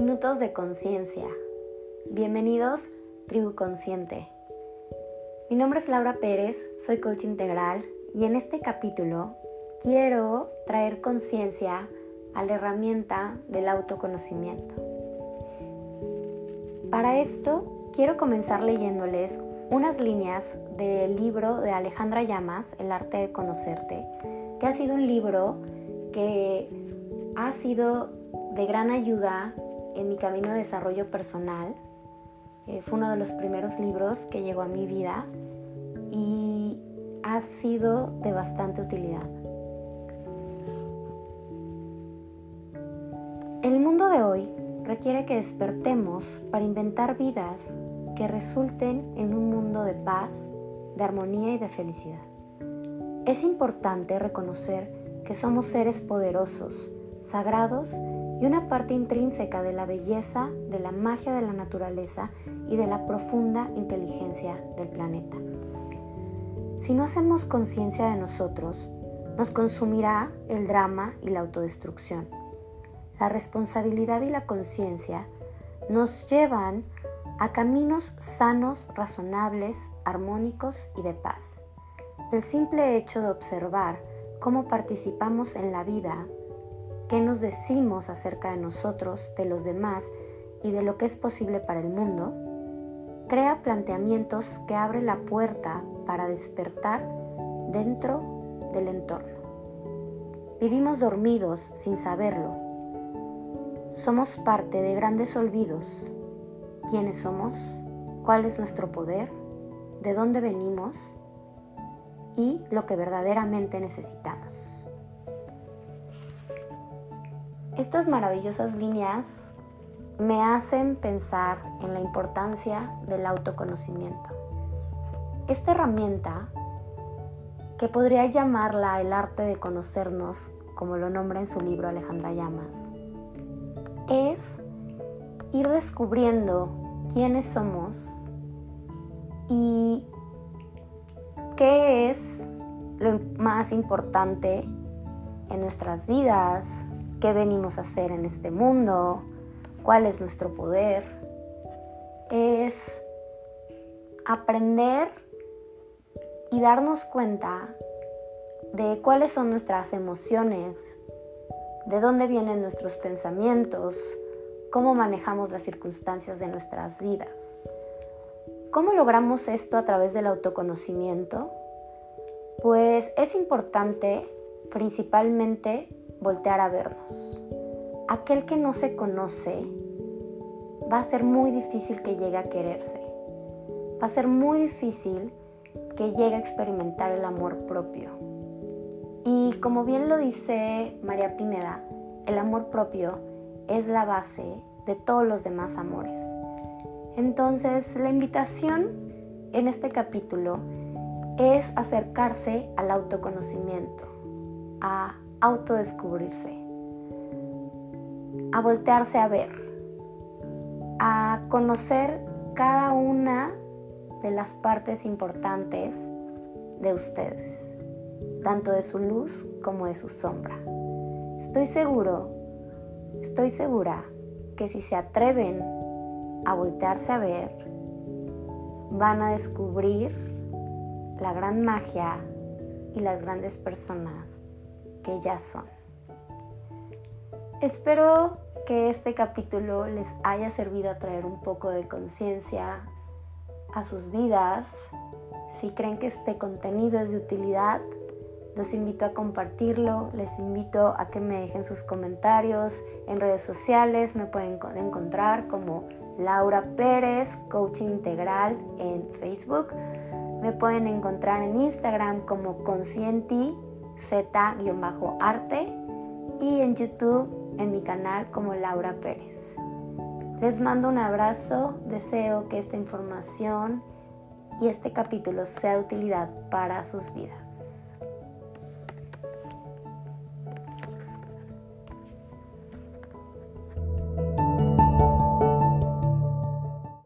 Minutos de Conciencia. Bienvenidos, Tribu Consciente. Mi nombre es Laura Pérez, soy coach integral y en este capítulo quiero traer conciencia a la herramienta del autoconocimiento. Para esto quiero comenzar leyéndoles unas líneas del libro de Alejandra Llamas, El arte de conocerte, que ha sido un libro que ha sido de gran ayuda en mi camino de desarrollo personal. fue uno de los primeros libros que llegó a mi vida y ha sido de bastante utilidad. El mundo de hoy requiere que despertemos para inventar vidas que resulten en un mundo de paz, de armonía y de felicidad. Es importante reconocer que somos seres poderosos, sagrados y una parte intrínseca de la belleza, de la magia de la naturaleza y de la profunda inteligencia del planeta. Si no hacemos conciencia de nosotros, nos consumirá el drama y la autodestrucción. La responsabilidad y la conciencia nos llevan a caminos sanos, razonables, armónicos y de paz. El simple hecho de observar cómo participamos en la vida qué nos decimos acerca de nosotros, de los demás y de lo que es posible para el mundo, crea planteamientos que abren la puerta para despertar dentro del entorno. Vivimos dormidos sin saberlo. Somos parte de grandes olvidos. ¿Quiénes somos? ¿Cuál es nuestro poder? ¿De dónde venimos? Y lo que verdaderamente necesitamos. Estas maravillosas líneas me hacen pensar en la importancia del autoconocimiento. Esta herramienta, que podría llamarla el arte de conocernos, como lo nombra en su libro Alejandra Llamas, es ir descubriendo quiénes somos y qué es lo más importante en nuestras vidas, qué venimos a hacer en este mundo, cuál es nuestro poder. Es aprender y darnos cuenta de cuáles son nuestras emociones, de dónde vienen nuestros pensamientos, cómo manejamos las circunstancias de nuestras vidas. ¿Cómo logramos esto a través del autoconocimiento? Pues es importante principalmente voltear a vernos. Aquel que no se conoce va a ser muy difícil que llegue a quererse. Va a ser muy difícil que llegue a experimentar el amor propio. Y como bien lo dice María Pineda, el amor propio es la base de todos los demás amores. Entonces, la invitación en este capítulo es acercarse al autoconocimiento, a autodescubrirse, a voltearse a ver, a conocer cada una de las partes importantes de ustedes, tanto de su luz como de su sombra. Estoy seguro, estoy segura que si se atreven a voltearse a ver, van a descubrir la gran magia y las grandes personas que ya son. Espero que este capítulo les haya servido a traer un poco de conciencia a sus vidas. Si creen que este contenido es de utilidad, los invito a compartirlo, les invito a que me dejen sus comentarios en redes sociales, me pueden encontrar como Laura Pérez, Coaching Integral en Facebook, me pueden encontrar en Instagram como Conscienti Z-arte y en YouTube en mi canal como Laura Pérez. Les mando un abrazo, deseo que esta información y este capítulo sea de utilidad para sus vidas.